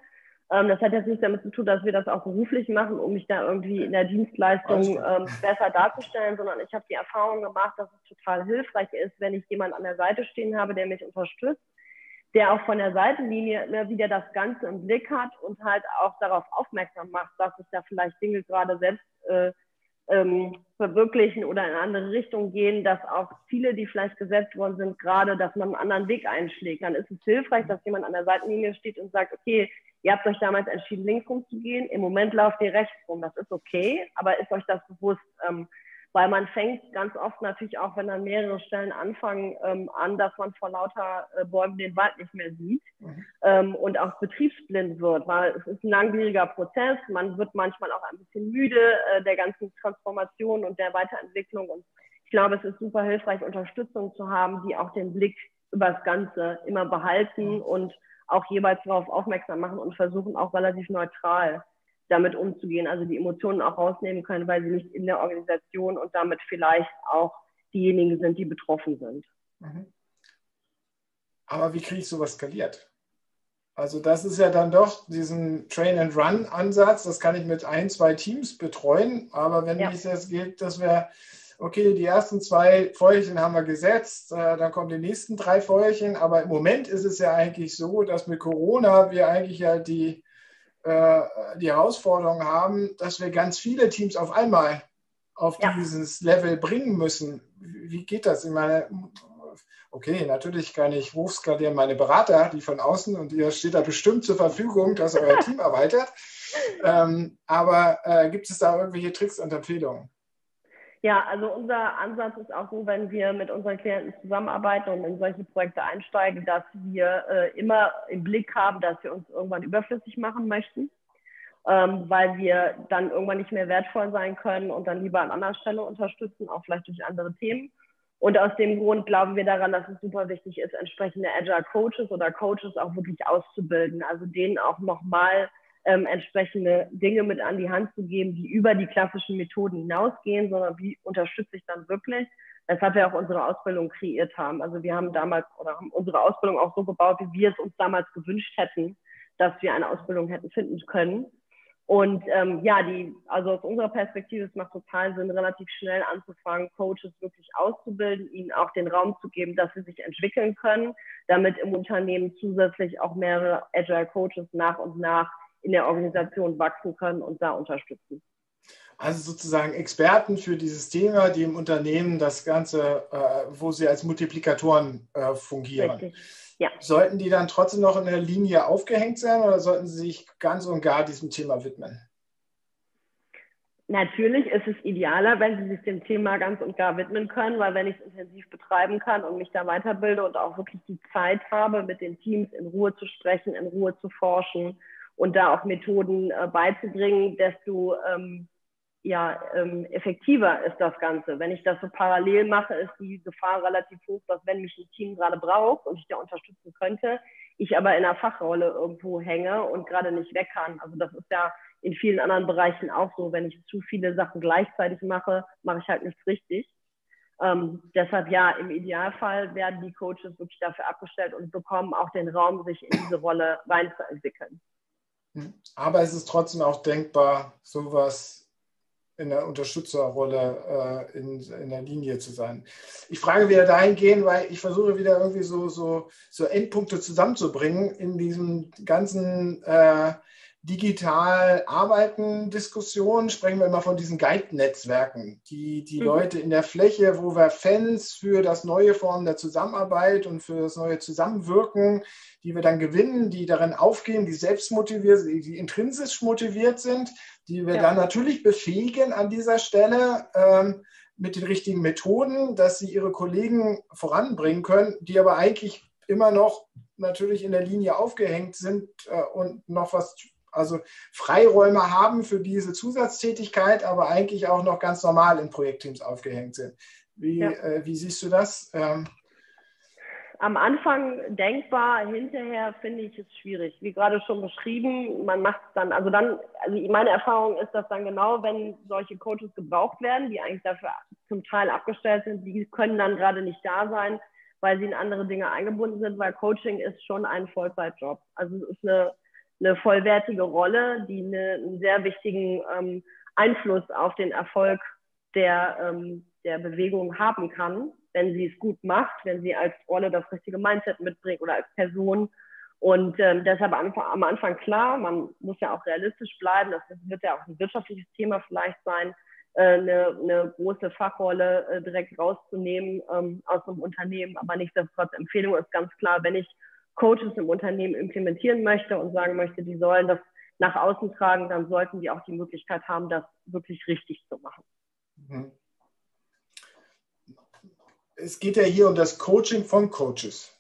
ähm, das hat jetzt nichts damit zu tun, dass wir das auch beruflich machen, um mich da irgendwie in der Dienstleistung ähm, besser darzustellen, sondern ich habe die Erfahrung gemacht, dass es total hilfreich ist, wenn ich jemanden an der Seite stehen habe, der mich unterstützt, der auch von der Seitenlinie immer wieder das Ganze im Blick hat und halt auch darauf aufmerksam macht, dass ich da vielleicht Dinge gerade selbst äh, ähm, verwirklichen oder in eine andere Richtung gehen, dass auch Ziele, die vielleicht gesetzt worden sind, gerade, dass man einen anderen Weg einschlägt. Dann ist es hilfreich, dass jemand an der Seitenlinie steht und sagt, okay, ihr habt euch damals entschieden, links rumzugehen, im Moment lauft ihr rechts rum, das ist okay, aber ist euch das bewusst? Ähm, weil man fängt ganz oft natürlich auch, wenn dann mehrere Stellen anfangen, ähm, an, dass man vor lauter äh, Bäumen den Wald nicht mehr sieht mhm. ähm, und auch betriebsblind wird, weil es ist ein langwieriger Prozess. Man wird manchmal auch ein bisschen müde äh, der ganzen Transformation und der Weiterentwicklung. Und ich glaube, es ist super hilfreich, Unterstützung zu haben, die auch den Blick über das Ganze immer behalten mhm. und auch jeweils darauf aufmerksam machen und versuchen auch relativ neutral damit umzugehen, also die Emotionen auch rausnehmen können, weil sie nicht in der Organisation und damit vielleicht auch diejenigen sind, die betroffen sind. Mhm. Aber wie kriege ich sowas skaliert? Also das ist ja dann doch diesen Train-and-Run-Ansatz, das kann ich mit ein, zwei Teams betreuen, aber wenn ja. es jetzt geht, dass wir, okay, die ersten zwei Feuerchen haben wir gesetzt, äh, dann kommen die nächsten drei Feuerchen, aber im Moment ist es ja eigentlich so, dass mit Corona wir eigentlich ja die die Herausforderung haben, dass wir ganz viele Teams auf einmal auf ja. dieses Level bringen müssen. Wie geht das? Ich meine, okay, natürlich kann ich hochskalieren meine Berater, die von außen, und ihr steht da bestimmt zur Verfügung, dass euer Team erweitert. Ähm, aber äh, gibt es da irgendwelche Tricks und Empfehlungen? Ja, also unser Ansatz ist auch so, wenn wir mit unseren Klienten zusammenarbeiten und in solche Projekte einsteigen, dass wir äh, immer im Blick haben, dass wir uns irgendwann überflüssig machen möchten, ähm, weil wir dann irgendwann nicht mehr wertvoll sein können und dann lieber an anderer Stelle unterstützen, auch vielleicht durch andere Themen. Und aus dem Grund glauben wir daran, dass es super wichtig ist, entsprechende Agile Coaches oder Coaches auch wirklich auszubilden, also denen auch nochmal ähm, entsprechende Dinge mit an die Hand zu geben, die über die klassischen Methoden hinausgehen, sondern wie unterstütze ich dann wirklich? Weshalb wir auch unsere Ausbildung kreiert haben. Also wir haben damals oder haben unsere Ausbildung auch so gebaut, wie wir es uns damals gewünscht hätten, dass wir eine Ausbildung hätten finden können. Und ähm, ja, die, also aus unserer Perspektive, es macht total Sinn, relativ schnell anzufangen, Coaches wirklich auszubilden, ihnen auch den Raum zu geben, dass sie sich entwickeln können, damit im Unternehmen zusätzlich auch mehrere Agile Coaches nach und nach in der Organisation wachsen können und da unterstützen. Also sozusagen Experten für dieses Thema, die im Unternehmen das Ganze, äh, wo sie als Multiplikatoren äh, fungieren. Ja. Sollten die dann trotzdem noch in der Linie aufgehängt sein oder sollten sie sich ganz und gar diesem Thema widmen? Natürlich ist es idealer, wenn Sie sich dem Thema ganz und gar widmen können, weil wenn ich es intensiv betreiben kann und mich da weiterbilde und auch wirklich die Zeit habe, mit den Teams in Ruhe zu sprechen, in Ruhe zu forschen, und da auch Methoden äh, beizubringen, desto ähm, ja, ähm, effektiver ist das Ganze. Wenn ich das so parallel mache, ist die Gefahr relativ hoch, dass wenn mich ein Team gerade braucht und ich da unterstützen könnte, ich aber in einer Fachrolle irgendwo hänge und gerade nicht weg kann. Also das ist ja in vielen anderen Bereichen auch so. Wenn ich zu viele Sachen gleichzeitig mache, mache ich halt nichts richtig. Ähm, deshalb ja, im Idealfall werden die Coaches wirklich dafür abgestellt und bekommen auch den Raum, sich in diese Rolle reinzuentwickeln. Aber es ist trotzdem auch denkbar, sowas in der Unterstützerrolle äh, in, in der Linie zu sein. Ich frage wieder dahingehend, weil ich versuche wieder irgendwie so, so, so Endpunkte zusammenzubringen in diesem ganzen äh, digital arbeiten Diskussion sprechen wir immer von diesen Guide-Netzwerken, die die mhm. Leute in der Fläche, wo wir Fans für das neue Form der Zusammenarbeit und für das neue Zusammenwirken, die wir dann gewinnen, die darin aufgehen, die selbst motiviert, die intrinsisch motiviert sind, die wir ja. dann natürlich befähigen an dieser Stelle ähm, mit den richtigen Methoden, dass sie ihre Kollegen voranbringen können, die aber eigentlich immer noch natürlich in der Linie aufgehängt sind äh, und noch was also Freiräume haben für diese Zusatztätigkeit, aber eigentlich auch noch ganz normal in Projektteams aufgehängt sind. Wie, ja. äh, wie siehst du das? Ähm, am Anfang denkbar, hinterher finde ich es schwierig. Wie gerade schon beschrieben, man macht es dann, also dann, also meine Erfahrung ist, dass dann genau, wenn solche Coaches gebraucht werden, die eigentlich dafür zum Teil abgestellt sind, die können dann gerade nicht da sein, weil sie in andere Dinge eingebunden sind, weil Coaching ist schon ein Vollzeitjob. Also es ist eine eine vollwertige Rolle, die eine, einen sehr wichtigen ähm, Einfluss auf den Erfolg der, ähm, der Bewegung haben kann, wenn sie es gut macht, wenn sie als Rolle das richtige Mindset mitbringt oder als Person. Und ähm, deshalb am, Anfang klar, man muss ja auch realistisch bleiben, das wird ja auch ein wirtschaftliches Thema vielleicht sein, äh, eine, eine große Fachrolle äh, direkt rauszunehmen ähm, aus einem Unternehmen. Aber nichtsdestotrotz Empfehlung ist ganz klar, wenn ich Coaches im Unternehmen implementieren möchte und sagen möchte, die sollen das nach außen tragen, dann sollten die auch die Möglichkeit haben, das wirklich richtig zu machen. Mhm. Es geht ja hier um das Coaching von Coaches.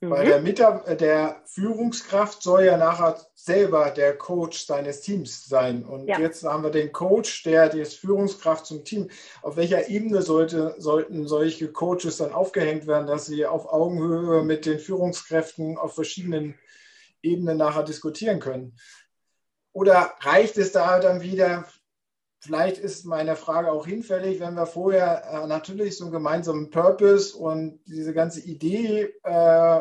Mhm. Weil der, Mitab äh, der Führungskraft soll ja nachher selber der Coach seines Teams sein. Und ja. jetzt haben wir den Coach, der die Führungskraft zum Team. Auf welcher Ebene sollte, sollten solche Coaches dann aufgehängt werden, dass sie auf Augenhöhe mit den Führungskräften auf verschiedenen Ebenen nachher diskutieren können? Oder reicht es da dann wieder, vielleicht ist meine Frage auch hinfällig, wenn wir vorher äh, natürlich so einen gemeinsamen Purpose und diese ganze Idee äh,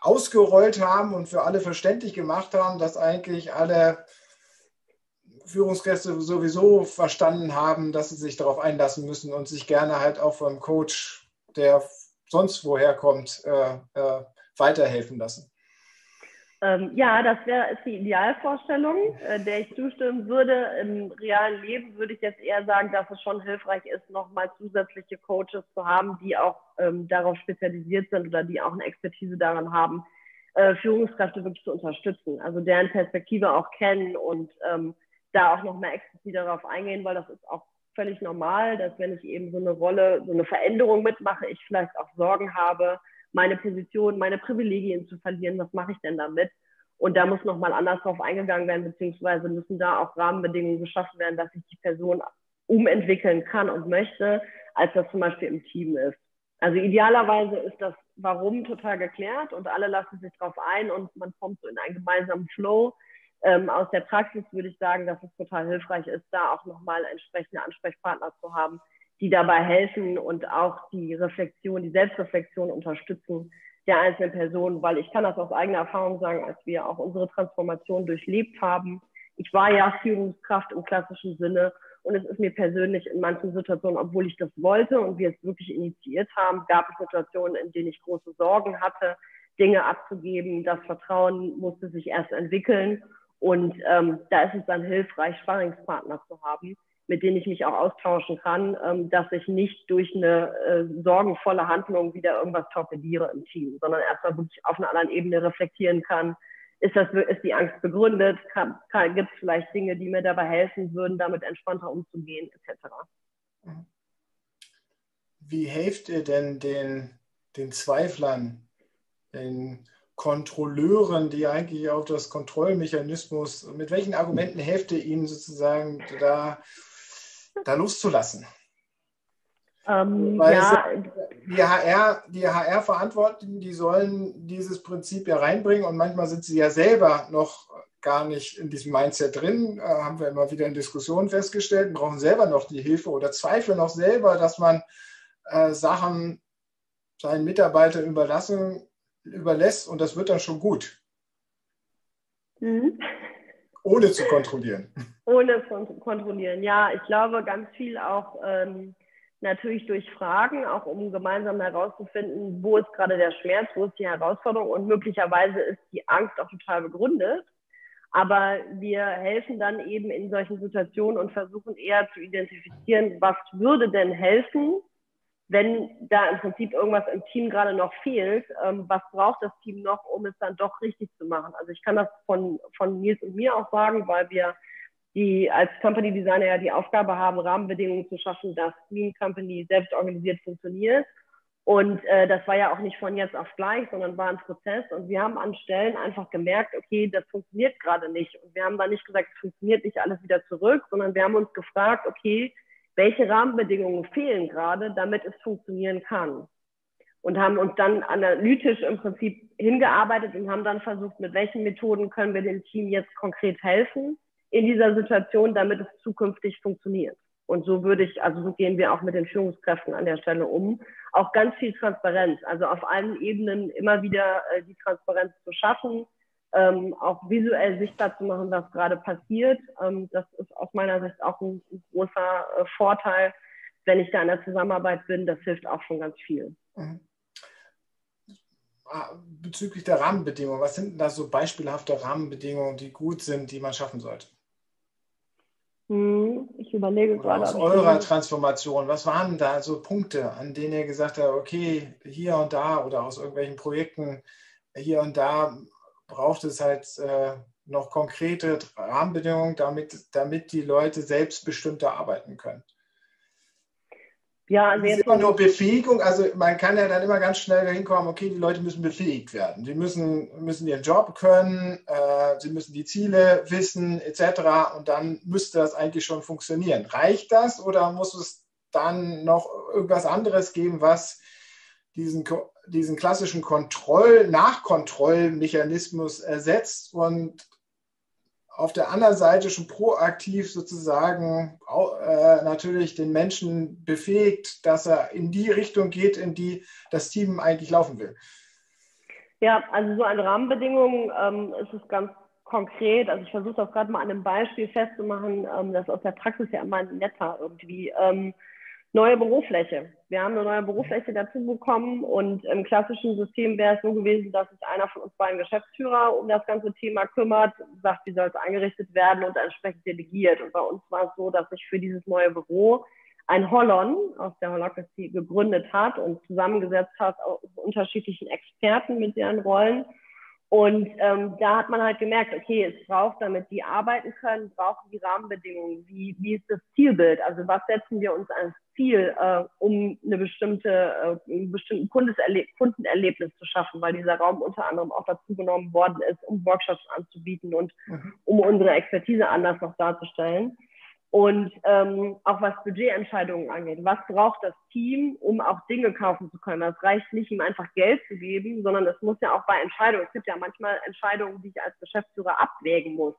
ausgerollt haben und für alle verständlich gemacht haben, dass eigentlich alle Führungskräfte sowieso verstanden haben, dass sie sich darauf einlassen müssen und sich gerne halt auch vom Coach, der sonst woher kommt, äh, äh, weiterhelfen lassen. Ähm, ja, das wäre die Idealvorstellung, äh, der ich zustimmen würde. Im realen Leben würde ich jetzt eher sagen, dass es schon hilfreich ist, nochmal zusätzliche Coaches zu haben, die auch ähm, darauf spezialisiert sind oder die auch eine Expertise daran haben, äh, Führungskräfte wirklich zu unterstützen. Also deren Perspektive auch kennen und ähm, da auch nochmal explizit darauf eingehen, weil das ist auch völlig normal, dass wenn ich eben so eine Rolle, so eine Veränderung mitmache, ich vielleicht auch Sorgen habe, meine Position, meine Privilegien zu verlieren. Was mache ich denn damit? Und da muss nochmal anders drauf eingegangen werden, beziehungsweise müssen da auch Rahmenbedingungen geschaffen werden, dass sich die Person umentwickeln kann und möchte, als das zum Beispiel im Team ist. Also idealerweise ist das Warum total geklärt und alle lassen sich darauf ein und man kommt so in einen gemeinsamen Flow. Ähm, aus der Praxis würde ich sagen, dass es total hilfreich ist, da auch nochmal entsprechende Ansprechpartner zu haben, die dabei helfen und auch die Reflexion, die Selbstreflexion unterstützen der einzelnen Person, weil ich kann das aus eigener Erfahrung sagen, als wir auch unsere Transformation durchlebt haben. Ich war ja Führungskraft im klassischen Sinne und es ist mir persönlich in manchen Situationen, obwohl ich das wollte und wir es wirklich initiiert haben, gab es Situationen, in denen ich große Sorgen hatte, Dinge abzugeben. Das Vertrauen musste sich erst entwickeln und ähm, da ist es dann hilfreich, Sparringspartner zu haben, mit denen ich mich auch austauschen kann, ähm, dass ich nicht durch eine äh, sorgenvolle Handlung wieder irgendwas torpediere im Team, sondern erstmal wirklich auf einer anderen Ebene reflektieren kann. Ist, das, ist die Angst begründet? Gibt es vielleicht Dinge, die mir dabei helfen würden, damit entspannter umzugehen, etc.? Wie helft ihr denn den, den Zweiflern, den Kontrolleuren, die eigentlich auf das Kontrollmechanismus, mit welchen Argumenten helft ihr ihnen sozusagen da da loszulassen. Ähm, Weil ja. die HR, die HR-Verantwortlichen, die sollen dieses Prinzip ja reinbringen und manchmal sind sie ja selber noch gar nicht in diesem Mindset drin, äh, haben wir immer wieder in Diskussionen festgestellt, brauchen selber noch die Hilfe oder zweifeln noch selber, dass man äh, Sachen seinen Mitarbeitern überlassen, überlässt und das wird dann schon gut. Mhm. Ohne zu kontrollieren. Ohne zu kontrollieren, ja. Ich glaube ganz viel auch ähm, natürlich durch Fragen, auch um gemeinsam herauszufinden, wo ist gerade der Schmerz, wo ist die Herausforderung und möglicherweise ist die Angst auch total begründet. Aber wir helfen dann eben in solchen Situationen und versuchen eher zu identifizieren, was würde denn helfen, wenn da im Prinzip irgendwas im Team gerade noch fehlt, ähm, was braucht das Team noch, um es dann doch richtig zu machen? Also ich kann das von, von Nils und mir auch sagen, weil wir die als Company Designer ja die Aufgabe haben, Rahmenbedingungen zu schaffen, dass Lean Company selbst organisiert funktioniert. Und äh, das war ja auch nicht von jetzt auf gleich, sondern war ein Prozess. Und wir haben an Stellen einfach gemerkt, okay, das funktioniert gerade nicht. Und wir haben da nicht gesagt, es funktioniert nicht alles wieder zurück, sondern wir haben uns gefragt, okay, welche Rahmenbedingungen fehlen gerade, damit es funktionieren kann. Und haben uns dann analytisch im Prinzip hingearbeitet und haben dann versucht, mit welchen Methoden können wir dem Team jetzt konkret helfen in dieser Situation, damit es zukünftig funktioniert. Und so würde ich, also so gehen wir auch mit den Führungskräften an der Stelle um. Auch ganz viel Transparenz, also auf allen Ebenen immer wieder äh, die Transparenz zu schaffen, ähm, auch visuell sichtbar zu machen, was gerade passiert. Ähm, das ist aus meiner Sicht auch ein, ein großer äh, Vorteil, wenn ich da in der Zusammenarbeit bin. Das hilft auch schon ganz viel. Mhm. Ah, bezüglich der Rahmenbedingungen, was sind denn da so beispielhafte Rahmenbedingungen, die gut sind, die man schaffen sollte? Hm, ich überlege Oder gerade. Aus eurer Transformation, was waren da so Punkte, an denen ihr gesagt habt, okay, hier und da oder aus irgendwelchen Projekten hier und da braucht es halt äh, noch konkrete Rahmenbedingungen, damit, damit die Leute selbstbestimmter arbeiten können. Ja, also ist immer nur Befähigung. Also man kann ja dann immer ganz schnell dahin kommen, okay, die Leute müssen befähigt werden. Sie müssen, müssen ihren Job können, äh, sie müssen die Ziele wissen, etc. Und dann müsste das eigentlich schon funktionieren. Reicht das oder muss es dann noch irgendwas anderes geben, was diesen, diesen klassischen Kontroll-, Nachkontrollmechanismus ersetzt und auf der anderen Seite schon proaktiv sozusagen äh, natürlich den Menschen befähigt, dass er in die Richtung geht, in die das Team eigentlich laufen will. Ja, also so eine Rahmenbedingung ähm, ist es ganz konkret. Also ich versuche das gerade mal an einem Beispiel festzumachen, ähm, das aus der Praxis ja immer netter irgendwie. Ähm, neue Bürofläche. Wir haben eine neue Bürofläche dazu bekommen und im klassischen System wäre es so gewesen, dass sich einer von uns beiden Geschäftsführer um das ganze Thema kümmert, sagt, wie soll es eingerichtet werden und entsprechend delegiert. Und bei uns war es so, dass sich für dieses neue Büro ein Hollon aus der Holacracy gegründet hat und zusammengesetzt hat aus unterschiedlichen Experten mit deren Rollen und ähm, da hat man halt gemerkt, okay, es braucht, damit die arbeiten können, brauchen die Rahmenbedingungen. Wie, wie ist das Zielbild? Also was setzen wir uns als Ziel, äh, um eine bestimmte, äh, ein bestimmten Kundenerlebnis zu schaffen, weil dieser Raum unter anderem auch dazu genommen worden ist, um Workshops anzubieten und mhm. um unsere Expertise anders noch darzustellen. Und ähm, auch was Budgetentscheidungen angeht. Was braucht das Team, um auch Dinge kaufen zu können? Es reicht nicht, ihm einfach Geld zu geben, sondern es muss ja auch bei Entscheidungen, es gibt ja manchmal Entscheidungen, die ich als Geschäftsführer abwägen muss.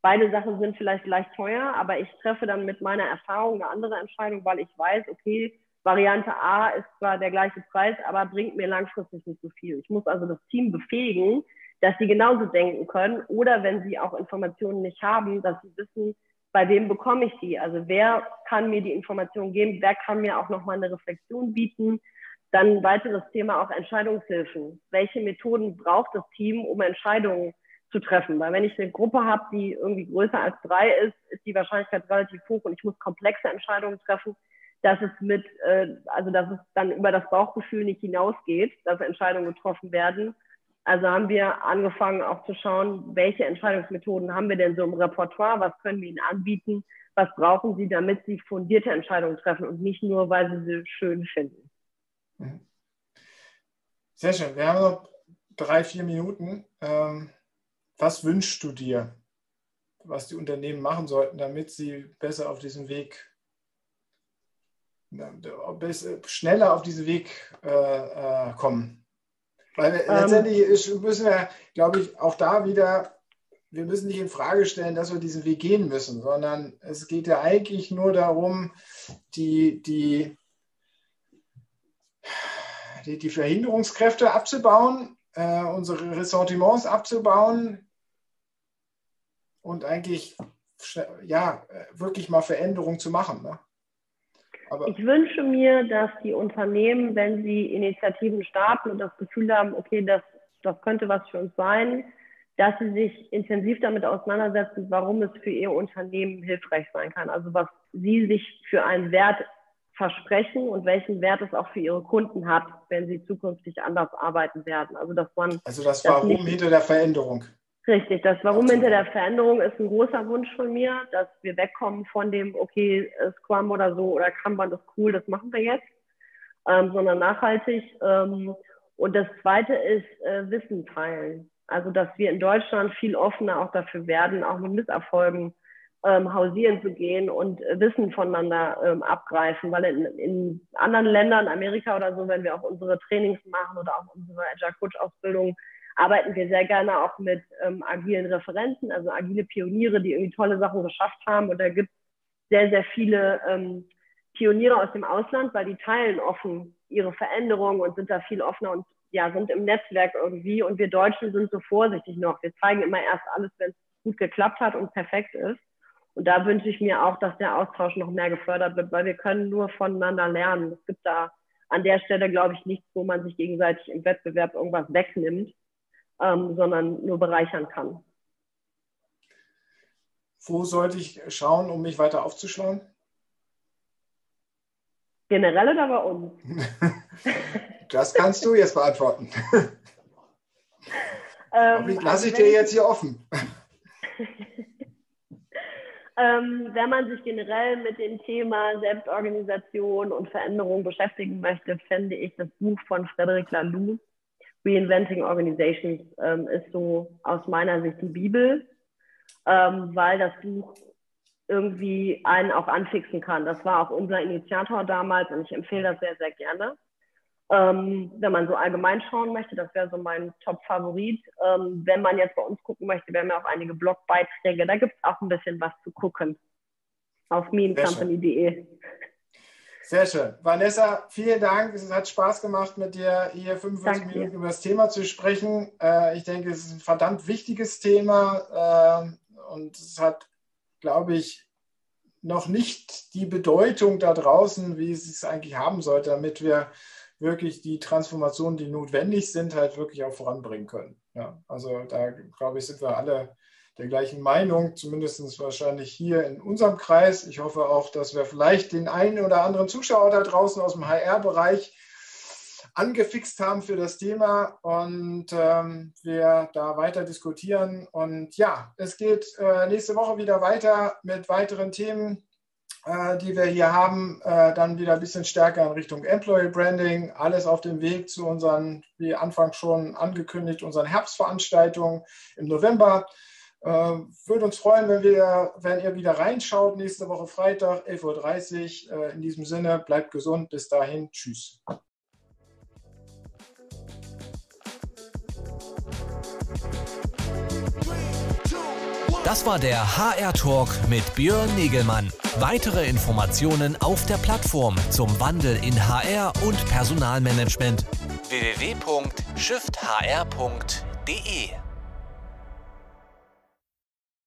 Beide Sachen sind vielleicht gleich teuer, aber ich treffe dann mit meiner Erfahrung eine andere Entscheidung, weil ich weiß, okay, Variante A ist zwar der gleiche Preis, aber bringt mir langfristig nicht so viel. Ich muss also das Team befähigen, dass sie genauso denken können oder wenn sie auch Informationen nicht haben, dass sie wissen, bei wem bekomme ich die? Also wer kann mir die Information geben? Wer kann mir auch nochmal eine Reflexion bieten? Dann weiteres Thema auch Entscheidungshilfen. Welche Methoden braucht das Team, um Entscheidungen zu treffen? Weil wenn ich eine Gruppe habe, die irgendwie größer als drei ist, ist die Wahrscheinlichkeit relativ hoch und ich muss komplexe Entscheidungen treffen, dass es mit, äh, also dass es dann über das Bauchgefühl nicht hinausgeht, dass Entscheidungen getroffen werden. Also haben wir angefangen auch zu schauen, welche Entscheidungsmethoden haben wir denn so im Repertoire, was können wir ihnen anbieten, was brauchen sie, damit sie fundierte Entscheidungen treffen und nicht nur, weil sie sie schön finden. Mhm. Sehr schön. Wir haben noch drei, vier Minuten. Ähm, was wünschst du dir, was die Unternehmen machen sollten, damit sie besser auf diesem Weg, schneller auf diesen Weg äh, äh, kommen? Weil ähm, letztendlich müssen wir, glaube ich, auch da wieder, wir müssen nicht in Frage stellen, dass wir diesen Weg gehen müssen, sondern es geht ja eigentlich nur darum, die, die, die, die Verhinderungskräfte abzubauen, äh, unsere Ressentiments abzubauen und eigentlich ja, wirklich mal Veränderungen zu machen. Ne? Aber ich wünsche mir, dass die Unternehmen, wenn sie Initiativen starten und das Gefühl haben, okay, das, das könnte was für uns sein, dass sie sich intensiv damit auseinandersetzen, warum es für ihr Unternehmen hilfreich sein kann. Also was sie sich für einen Wert versprechen und welchen Wert es auch für ihre Kunden hat, wenn sie zukünftig anders arbeiten werden. Also dass man also das Warum hinter der Veränderung. Richtig, das Warum hinter der Veränderung ist ein großer Wunsch von mir, dass wir wegkommen von dem, okay, Scrum oder so oder Kanban ist cool, das machen wir jetzt, ähm, sondern nachhaltig. Ähm, und das Zweite ist äh, Wissen teilen. Also, dass wir in Deutschland viel offener auch dafür werden, auch mit Misserfolgen ähm, hausieren zu gehen und äh, Wissen voneinander ähm, abgreifen. Weil in, in anderen Ländern, Amerika oder so, wenn wir auch unsere Trainings machen oder auch unsere Agile Coach Ausbildung, arbeiten wir sehr gerne auch mit ähm, agilen Referenten, also agile Pioniere, die irgendwie tolle Sachen geschafft haben. Und da gibt es sehr, sehr viele ähm, Pioniere aus dem Ausland, weil die teilen offen ihre Veränderungen und sind da viel offener und ja, sind im Netzwerk irgendwie. Und wir Deutschen sind so vorsichtig noch. Wir zeigen immer erst alles, wenn es gut geklappt hat und perfekt ist. Und da wünsche ich mir auch, dass der Austausch noch mehr gefördert wird, weil wir können nur voneinander lernen. Es gibt da an der Stelle, glaube ich, nichts, wo man sich gegenseitig im Wettbewerb irgendwas wegnimmt, ähm, sondern nur bereichern kann. Wo sollte ich schauen, um mich weiter aufzuschlauen? Generell oder bei uns? das kannst du jetzt beantworten. Ähm, lasse ich also dir jetzt hier offen. Ähm, wenn man sich generell mit dem Thema Selbstorganisation und Veränderung beschäftigen möchte, fände ich das Buch von Frederic Laloux, Reinventing Organizations, ähm, ist so aus meiner Sicht die Bibel, ähm, weil das Buch irgendwie einen auch anfixen kann. Das war auch unser Initiator damals und ich empfehle das sehr, sehr gerne. Ähm, wenn man so allgemein schauen möchte, das wäre so mein Top-Favorit. Ähm, wenn man jetzt bei uns gucken möchte, wir haben ja auch einige Blogbeiträge. Da gibt es auch ein bisschen was zu gucken auf meancompany.de. Sehr schön. Vanessa, vielen Dank. Es hat Spaß gemacht, mit dir hier 45 Danke. Minuten über das Thema zu sprechen. Äh, ich denke, es ist ein verdammt wichtiges Thema äh, und es hat, glaube ich, noch nicht die Bedeutung da draußen, wie es es eigentlich haben sollte, damit wir wirklich die Transformationen, die notwendig sind, halt wirklich auch voranbringen können. Ja, also da glaube ich, sind wir alle der gleichen Meinung, zumindest wahrscheinlich hier in unserem Kreis. Ich hoffe auch, dass wir vielleicht den einen oder anderen Zuschauer da draußen aus dem HR-Bereich angefixt haben für das Thema und ähm, wir da weiter diskutieren. Und ja, es geht äh, nächste Woche wieder weiter mit weiteren Themen äh, die wir hier haben, äh, dann wieder ein bisschen stärker in Richtung Employee Branding. Alles auf dem Weg zu unseren, wie Anfang schon angekündigt, unseren Herbstveranstaltungen im November. Äh, würde uns freuen, wenn, wir, wenn ihr wieder reinschaut nächste Woche Freitag, 11.30 Uhr. Äh, in diesem Sinne, bleibt gesund. Bis dahin. Tschüss. Das war der HR Talk mit Björn Negelmann. Weitere Informationen auf der Plattform zum Wandel in HR und Personalmanagement www.shifthr.de